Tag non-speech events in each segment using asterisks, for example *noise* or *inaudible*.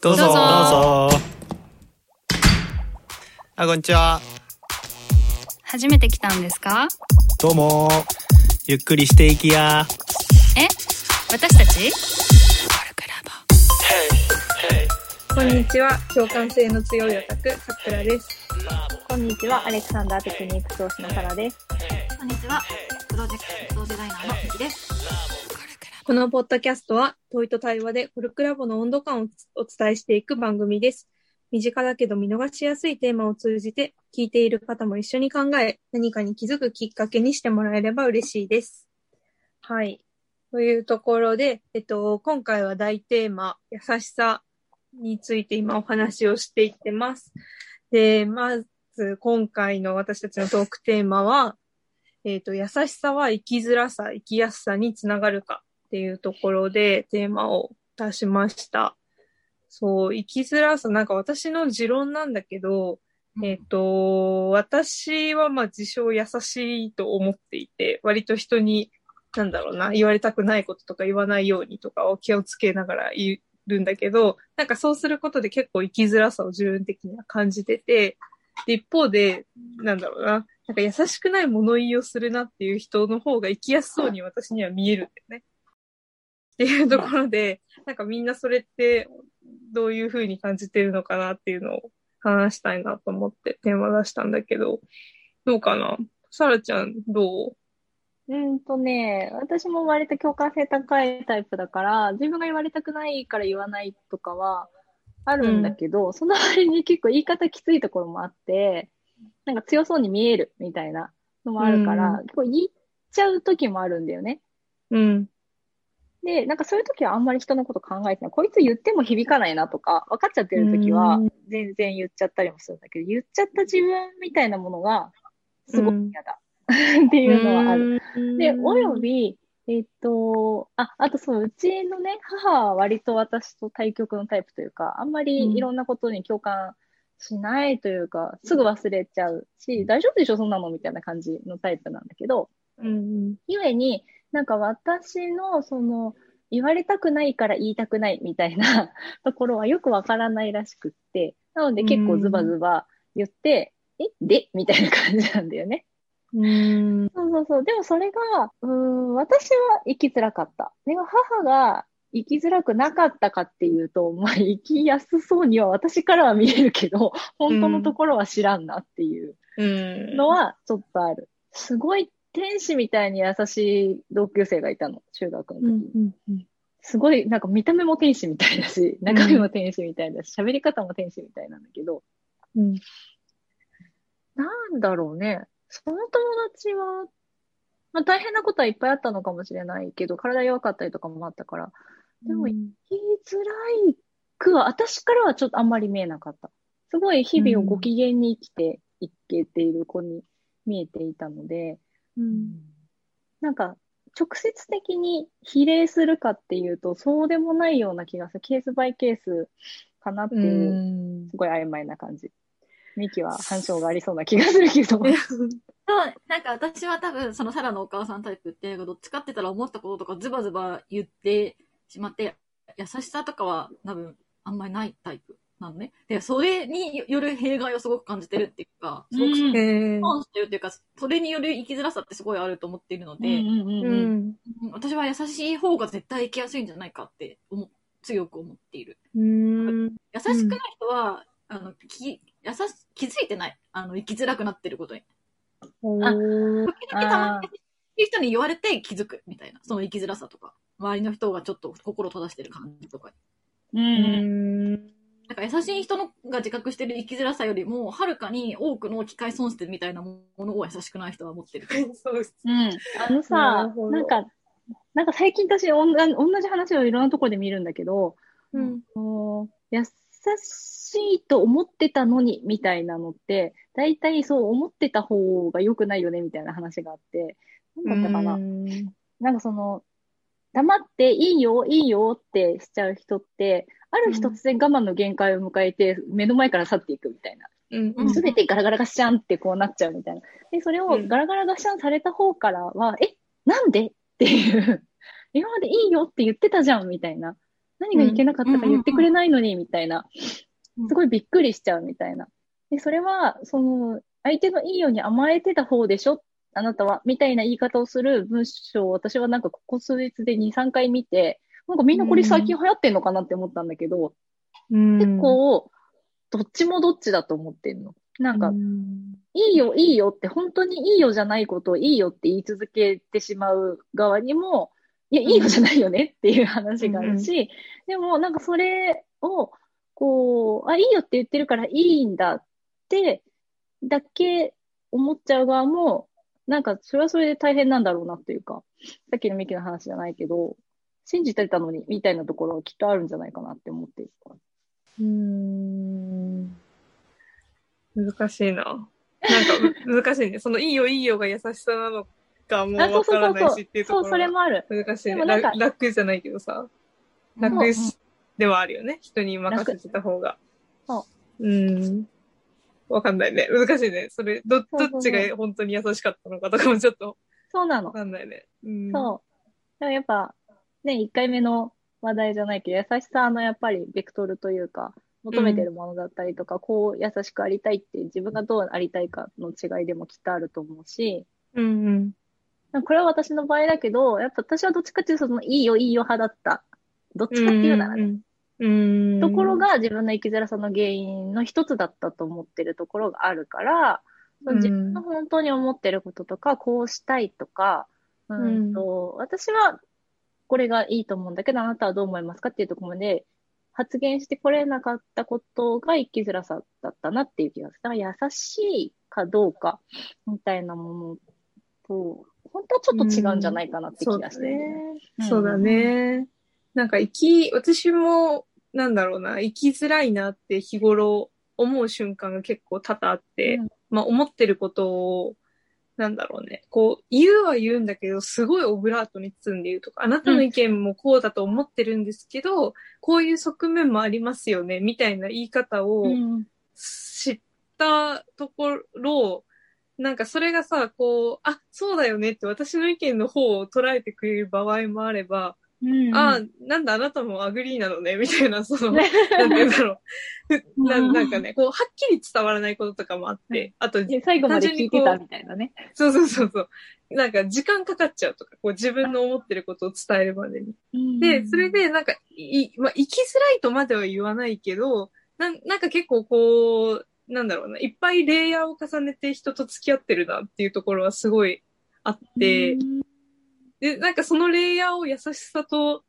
どうぞどうぞどうぞあこんにちは初めて来たんですか？どうもゆっくりしていきやえ？私たち？こんにちは。共感性の強いオタク、さくらです。こんにちは、アレクサンダーテクニック投資のサラです。こんにちは。プロジェクトデザイナーのミキです。このポッドキャストは、問いと対話でコルクラボの温度感をお伝えしていく番組です。身近だけど見逃しやすいテーマを通じて、聞いている方も一緒に考え、何かに気づくきっかけにしてもらえれば嬉しいです。はい。というところで、えっと、今回は大テーマ、優しさについて今お話をしていってます。で、まず今回の私たちのトークテーマは、えっ、と、優しさは生きづらさ、生きやすさにつながるかっていうところでテーマを出しました。そう、生きづらさ、なんか私の持論なんだけど、えっ、と、私はまあ自称優しいと思っていて、割と人に、なんだろうな、言われたくないこととか言わないようにとかを気をつけながら言るんだけど、なんかそうすることで結構生きづらさを自分的には感じてて、で一方で、なんだろうな、なんか優しくない物言いをするなっていう人の方が生きやすそうに私には見えるんだよね。っていうところで、なんかみんなそれってどういうふうに感じてるのかなっていうのを話したいなと思ってテーマ出したんだけど、どうかな？サラちゃんどう？うんとね、私も割と共感性高いタイプだから、自分が言われたくないから言わないとかはあるんだけど、その割に結構言い方きついところもあって、なんか強そうに見えるみたいなのもあるから、うん結構言っちゃう時もあるんだよね。うん。で、なんかそういう時はあんまり人のこと考えてない。こいつ言っても響かないなとか、分かっちゃってる時はうん。全然言っちゃったりもするんだけど、言っちゃった自分みたいなものがすごい嫌だ、っていうのはある。で、および、えっと、あ、あとそう、うちのね、母は割と私と対極のタイプというか、あんまりいろんなことに共感しないというか、すぐ忘れちゃうし、大丈夫でしょ、そんなの？みたいな感じのタイプなんだけど、うん。ゆえに、なんか私の、その、言われたくないから言いたくないみたいな *laughs* ところはよくわからないらしくって、なので結構ズバズバ言って、え、で？みたいな感じなんだよね。うん。そうそうそう。でもそれが、うーん、私は生きづらかった。でも母が生きづらくなかったかっていうと、まあ生きやすそうには私からは見えるけど、本当のところは知らんなっていううん。のはちょっとある。すごい天使みたいに優しい同級生がいたの、中学の時。うん。うん。すごい、なんか見た目も天使みたいだし、中身も天使みたいだし、喋り方も天使みたいなんだけど、うん。なんだろうね。その友達は、まあ大変なことはいっぱいあったのかもしれないけど、体弱かったりとかもあったから、でも、うん生きづらいくは、私からはちょっとあんまり見えなかった。すごい日々をご機嫌に生きていけている子に見えていたので、うん。なんか、直接的に比例するかっていうと、そうでもないような気がする。ケースバイケースかなってういう、ん。すごい曖昧な感じ。ミキは反証がありそうな気がするけど。*laughs* そう、なんか私は多分そのサラのお母さんタイプって、どっちかって言ったら思ったこととかズバズバ言ってしまって、優しさとかは多分あんまりないタイプなのね。で、それによる弊害をすごく感じてるっていうか、すごく損してるっていうか、それによる生きづらさってすごいあると思っているので。私は優しい方が絶対生きやすいんじゃないかって思う強く思っている。うん。優しくない人は、あの、き、優し、気づいてない。あの、生きづらくなってることに。おあー時々たまに優しい人に言われて気づくみたいな。その生きづらさとか。周りの人がちょっと心閉ざしてる感じとか。うんううんん。なんか優しい人のが自覚してる生きづらさよりも、はるかに多くの機械損失みたいなものを優しくない人は持ってる。*laughs* そうです。うん。あのなさなんか、なんか最近私同じ同じ話をいろんなところで見るんだけど、うん。こう優しいと思ってたのにみたいなのって、大体そう思ってた方が良くないよねみたいな話があって、なんだったかな。なんかその、黙っていいよ、いいよってしちゃう人って、ある日突然我慢の限界を迎えて、目の前から去っていくみたいな。うん。うんすべてガラガラガッシャンってこうなっちゃうみたいな。で、それをうんガラガラガッシャンされた方からは、え、なんでっていう、*laughs* 今までいいよって言ってたじゃんみたいな何がいけなかったか言ってくれないのに、みたいな。うんすごいびっくりしちゃうみたいな。で、それは、その、相手のいいように甘えてた方でしょ？あなたは、みたいな言い方をする文章を私はなんかここ数日で2、3回見て、なんかみんなこれ最近流行ってんのかなって思ったんだけど、うん。結構、どっちもどっちだと思ってんの。なんかう、ん。いいよ、いいよって、本当にいいよじゃないことをいいよって言い続けてしまう側にも、いや、いいよじゃないよねっていう話があるし、でもなんかそれを、こう、あ、いいよって言ってるからいいんだって、だけ思っちゃう側も、なんかそれはそれで大変なんだろうなっていうか、さっきのミキの話じゃないけど、信じてたのに、みたいなところはきっとあるんじゃないかなって思ってる。うん難しいな。なんかう *laughs* 難しいね。そのいいよいいよが優しさなのかもあ、そうわからないしっていう。とこそう、それもある。難しいね。楽楽じゃないけどさ。楽しではあるよね。人に任せてた方が。。そううん。わかんないね。難しいね。それ、ど、どっちが本当に優しかったのかとかもちょっとそうなのわ。かんないね。うん。そう。でもやっぱ、ね、1回目の話題じゃないけど、優しさのやっぱりベクトルというか、求めてるものだったりとか、こう優しくありたいって自分がどうありたいかの違いでもきっとあると思うし、うんうん。これは私の場合だけど、やっぱ私はどっちかっていうとそのいいよいいよ派だった。どっちかっていうならね。うんうん。ところが自分の生きづらさの原因の一つだったと思ってるところがあるから、うん自分の本当に思ってることとか、こうしたいとか、うんと私はこれがいいと思うんだけど、あなたはどう思いますかっていうところまで発言してこれなかったことが生きづらさだったなっていう気がする。だから優しいかどうかみたいなものと、本当はちょっと違うんじゃないかなって気がしてね。うんそうだね。なんか生き、私も、なんだろうな、生きづらいなって日頃思う瞬間が結構多々あって、うんまあ思ってることを、なんだろうね、こう、言うは言うんだけど、すごいオブラートに包んで言うとか、あなたの意見もこうだと思ってるんですけど、こういう側面もありますよね、みたいな言い方を知ったところ、なんかそれがさ、こう、あ、そうだよねって私の意見の方を捉えてくれる場合もあれば、うんあ、なんだあなたも agree なのね、みたいな、その、*laughs* なんて言うんだろう。ふななんかね、こう、はっきり伝わらないこととかもあって、あと、最後まで聞いてたみたいなね。そうそうそうそう。なんか時間かかっちゃうとか、こう自分の思ってることを伝えるまでに。で、それでなんか、い、まあ、生きづらいとまでは言わないけど、なんなんか結構こう、なんだろうな、いっぱいレイヤーを重ねて人と付き合ってるなっていうところはすごいあって、で、なんかそのレイヤーを優しさと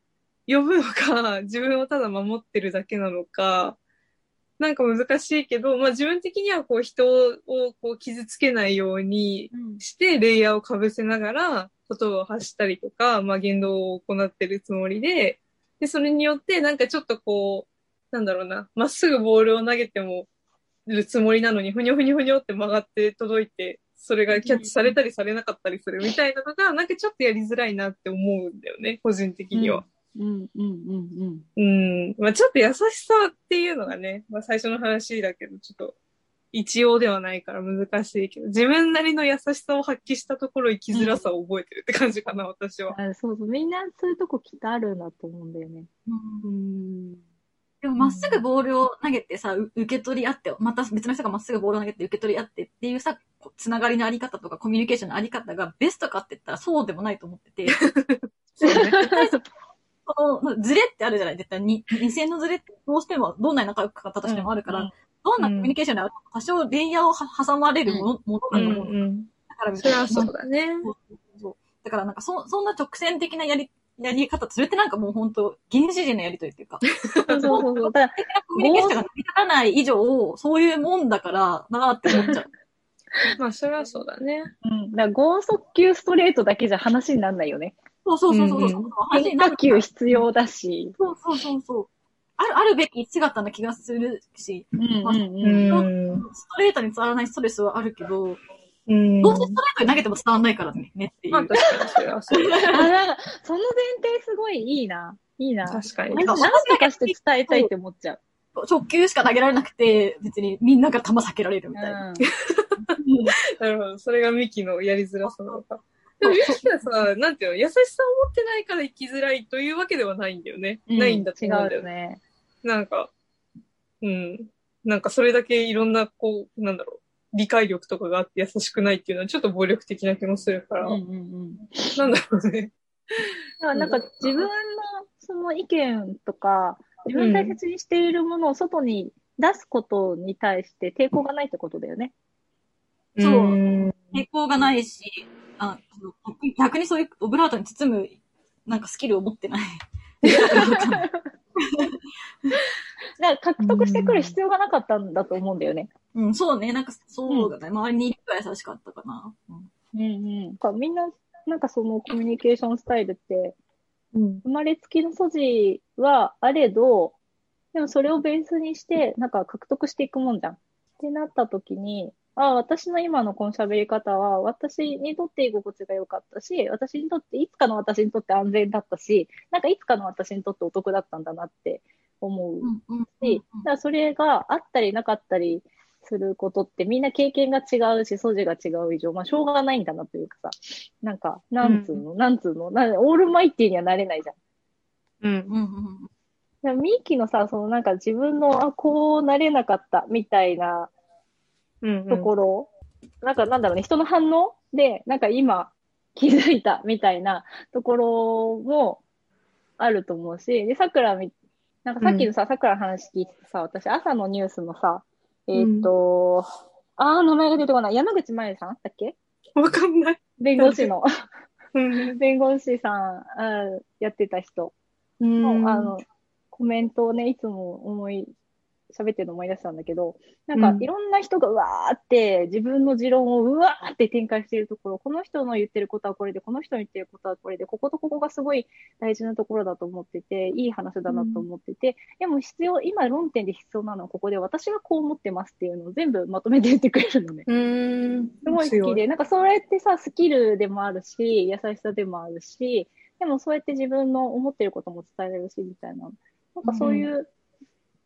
呼ぶのか、*laughs* 自分をただ守ってるだけなのか、なんか難しいけど、まあ自分的にはこう人をこう傷つけないようにうん。して、レイヤーをかぶせながら言葉を発したりとか、まあ言動を行ってるつもりで、で、それによってなんかちょっとこう、なんだろうな、まっすぐボールを投げてもるつもりなのに、ふにょふにょふにょって曲がって届いて、それがキャッチされたりされなかったりするみたいなのが、なんかちょっとやりづらいなって思うんだよね、個人的には。うんうんうんうん。まあちょっと優しさっていうのがね、まあ最初の話だけど、ちょっと一応ではないから難しいけど、自分なりの優しさを発揮したところ生きづらさを覚えてるって感じかな、私は。あそうそう。みんなそういうとこきっとあるなと思うんだよね。うん。でも、まっすぐボールを投げてさ、う受け取り合って、また別の人がまっすぐボールを投げて受け取り合ってっていうさ、こつながりのあり方とかコミュニケーションのあり方がベストかって言ったらそうでもないと思ってて、*laughs* そうね。このズレってあるじゃない絶対に、二線のズレってどうしても、どんなに仲良かったとしてもあるから、うんどんなコミュニケーションであると多少レイヤーをは挟まれるもの,、ものうんだと思う。うん。だからそれはそうだね。そうだからなんかそ、そんな直線的なやり、やり方、それってなんかもう本当原始人のやりとりっていうか、そうそうそうそう。だから、コミュニケーションが成り立たない以上、そういうもんだからなーって思っちゃう。*laughs* まあそれはそうだね。うん。だから、剛速球ストレートだけじゃ話にならないよね。そうそうそうそう。うんそう変化球必要だし。そうそうそうそう。ある、あるべき姿な気がするし、うんうんううん。ん。ストレートに伝わらないストレスはあるけど、うん。どうせストレートに投げても伝わらないからね、ねっていう。まあ確かにそれはそう。*laughs* あ、なんか、その前提すごいいいな。いいな。確かに。なんとかして伝えたいって思っちゃう。直球しか投げられなくて、別にみんなが球避けられるみたいな。うん。*laughs* なるほど。それがミキのやりづらさなのか。でも、ゆきはさ、なんていうの、優しさを持ってないから生きづらいというわけではないんだよね。ないんだと違思うんだよね。うよね。なんか、うん。なんかそれだけいろんな、こう、なんだろう、理解力とかがあって優しくないっていうのはちょっと暴力的な気もするから、うんうんうん。なんだろうね。なんか自分のその意見とか、自分大切にしているものを外に出すことに対して抵抗がないってことだよね。そううん抵抗がないし、あその逆にそういうオブラートに包む、なんかスキルを持ってない。*laughs* *laughs* だから獲得してくる必要がなかったんだと思うんだよね。うん、そうね。なんか、そうだね。周りにいるから優しかったかな。うんうんうん。なんかみんな、なんかそのコミュニケーションスタイルって、うん。生まれつきの素地はあれど、でもそれをベースにして、なんか獲得していくもんじゃん。ってなった時に、ああ、私の今のこの喋り方は、私にとって居心地が良かったし、私にとって、いつかの私にとって安全だったし、なんかいつかの私にとってお得だったんだなって思ううんうんし、だからそれがあったりなかったりすることってみんな経験が違うし、素地が違う以上、まあしょうがないんだなというかさ、なんか、なんつうの、なんつうの、なんオールマイティーにはなれないじゃん。うん。うんうんミーキーのさ、そのなんか自分の、あ、こうなれなかったみたいなうん。ところ、なんかなんだろうね、人の反応で、なんか今気づいたみたいなところもあると思うし、で、桜み、なんかさっきのさ、桜の話聞いてさ、私朝のニュースのさ、えーっ、と、あー、名前が出てこない。山口真由さんだっけ？わかんない。弁護士の、うん。弁護士さん、あーやってた人うんの、あの、コメントをね、いつも思い、喋ってるの思い出したんだけど、なんかうんいろんな人がうわーって自分の持論をうわーって展開しているところ、この人の言ってることはこれで、この人の言ってることはこれで、こことここがすごい大事なところだと思ってて、いい話だなと思ってて、でも必要、今論点で必要なのはここで私がこう思ってますっていうのを全部まとめて言ってくれるのね。うん。すごい好きで、なんかそれってさ、スキルでもあるし、優しさでもあるし、でもそうやって自分の思ってることも伝えられるし、みたいな。なんかそういう、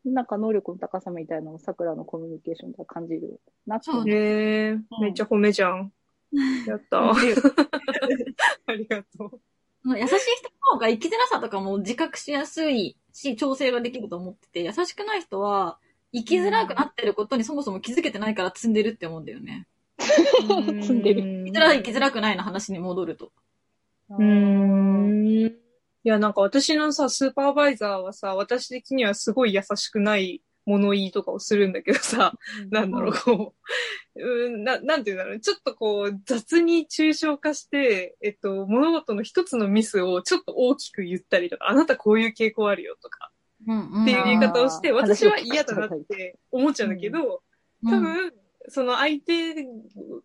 なんか能力の高さみたいなのを桜のコミュニケーションでは感じるなって思う。ねえ、めっちゃ褒めじゃん。*laughs* やった。ありがとう。優しい人の方が生きづらさとかも自覚しやすいし、調整ができると思ってて、優しくない人は、生きづらくなってることにそもそも気づけてないから積んでるって思うんだよね。積んでる生きづらい生きづらくないの話に戻ると。うーん。いや、なんか私のさ、スーパーバイザーはさ、私的にはすごい優しくない物言いとかをするんだけどさ、なんだろう、こう、うんな、なんていうんだろう、ちょっとこう、雑に抽象化して、えっと、物事の一つのミスをちょっと大きく言ったりとか、あなたこういう傾向あるよとか、うんうん。っていう言い方をして、私は嫌だなって思っちゃうんだけど、多分、その相手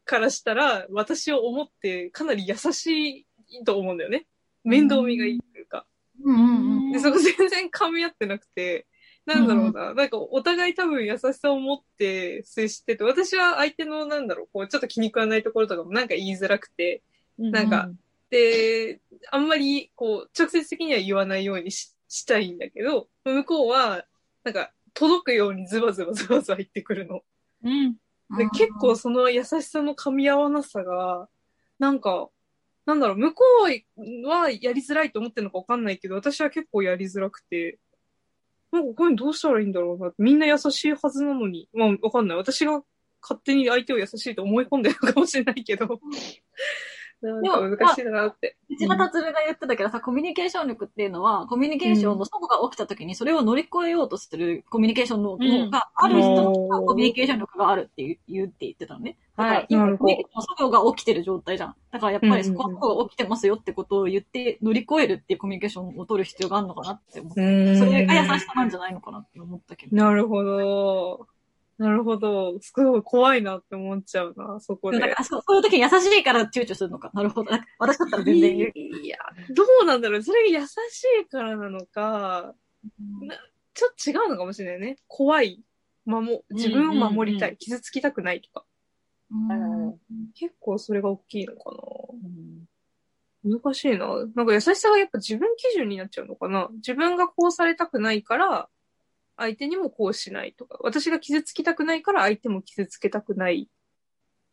からしたら、私を思ってかなり優しいと思うんだよね。面倒見がいいうんうんうん。で、そこ全然噛み合ってなくて、なんだろうな。なんかお互い多分優しさを持って接してて、私は相手のなんだろう、こう、ちょっと気に食わないところとかもなんか言いづらくて、なんか、で、あんまりこう、直接的には言わないようにししたいんだけど、向こうは、なんか、届くようにズバズバズバズバ言ってくるの。うん。で、結構その優しさの噛み合わなさが、なんか、なんだろう、向こうはやりづらいと思ってるのかわかんないけど、私は結構やりづらくて、なんかこういうのどうしたらいいんだろうな。みんな優しいはずなのに。まあ、わかんない。私が勝手に相手を優しいと思い込んでるかもしれないけど。なんか難しいなって。内田達郎が言ってたけどさ、コミュニケーション力っていうのは、コミュニケーションのそこが起きた時に、それを乗り越えようとするコミュニケーションの方がある人のコミュニケーション力があるっていう言うって言ってたのね。だからはい、今、なるほどコミュニケーションのそこが起きてる状態じゃん。だからやっぱりそこが起きてますよってことを言って乗り越えるっていうコミュニケーションを取る必要があるのかなって思って。うんそれが優しさなんじゃないのかなって思ったけど。なるほど。なるほど。すごい怖いなって思っちゃうな、そこで。だからそうそういう時に優しいから躊躇するのか。なるほど。私だったら全然言う。いや、どうなんだろう。それが優しいからなのか、なちょっと違うのかもしれないね。怖い。守、自分を守りたい。うんうん傷つきたくないとか。うん結構それが大きいのかな。難しいな。なんか優しさがやっぱ自分基準になっちゃうのかな。自分がこうされたくないから、相手にもこうしないとか。私が傷つきたくないから相手も傷つけたくないっ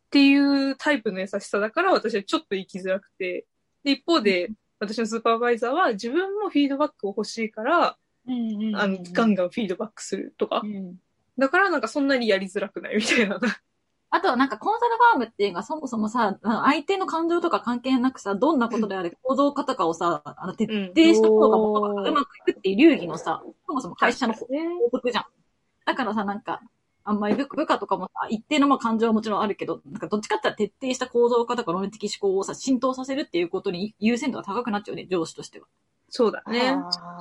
っていうタイプの優しさだから私はちょっと生きづらくて。で、一方で、私のスーパーバイザーは自分もフィードバックを欲しいから、うんうんあの、ガンガンフィードバックするとかう。んだからなんかそんなにやりづらくないみたいな。あとはなんかコンサルファームっていうのがそもそもさ、相手の感情とか関係なくさ、どんなことであれ構造化とかをさ、あの徹うん。底した方がうまくいくっていう流儀のさ、そもそも会社の法ね。則じゃん。だからさ、なんか、あんまり部部下とかもさ、一定のまあ感情はもちろんあるけど、なんかどっちかって言ったら徹底した構造化とか論理的思考をさ、浸透させるっていうことに優先度が高くなっちゃうね、上司としては。そうだね。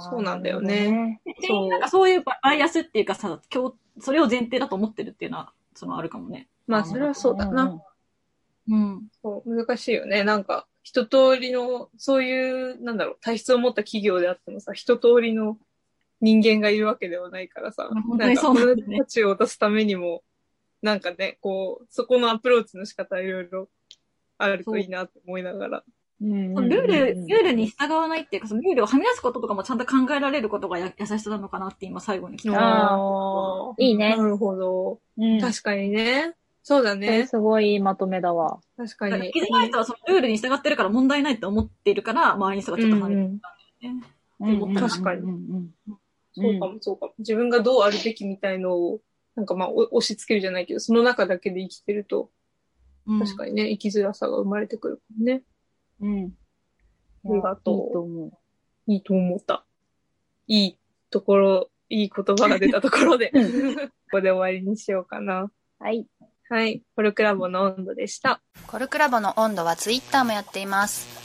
そうなんだよね。でなんかそういうババイアスっていうかさ、今日、それを前提だと思ってるっていうのは、そのあるかもね。まあ、それはそうだな。うん。そう、難しいよね。なんか、一通りの、そういう、なんだろう、体質を持った企業であってもさ、一通りの人間がいるわけではないからさ、なんか、そうなんだよね人たちを出すためにも、なんかね、こう、そこのアプローチの仕方いろいろあるといいなって思いながら。ルール、ルールに従わないっていうか、そのルールをはみ出すこととかもちゃんと考えられることがや優しさなのかなって今最後に来た。あいいねなるほど。うん。確かにね。そうだね。すごいいいまとめだわ。確かに。気づかない人はそのルールに従ってるから問題ないって思っているから、周りの人がちょっと離れてるんだよね。うん確かにうんうんそうかもそうかも。自分がどうあるべきみたいのを、なんかまあ、お押し付けるじゃないけど、その中だけで生きてると、うん確かにね、生きづらさが生まれてくるかもね。うん。ありがとういいと思う。いいと思った。いいところ、いい言葉が出たところで、*laughs* ここで終わりにしようかな。はい。はい。コルクラボの温度でした。コルクラボの温度はツイッターもやっています。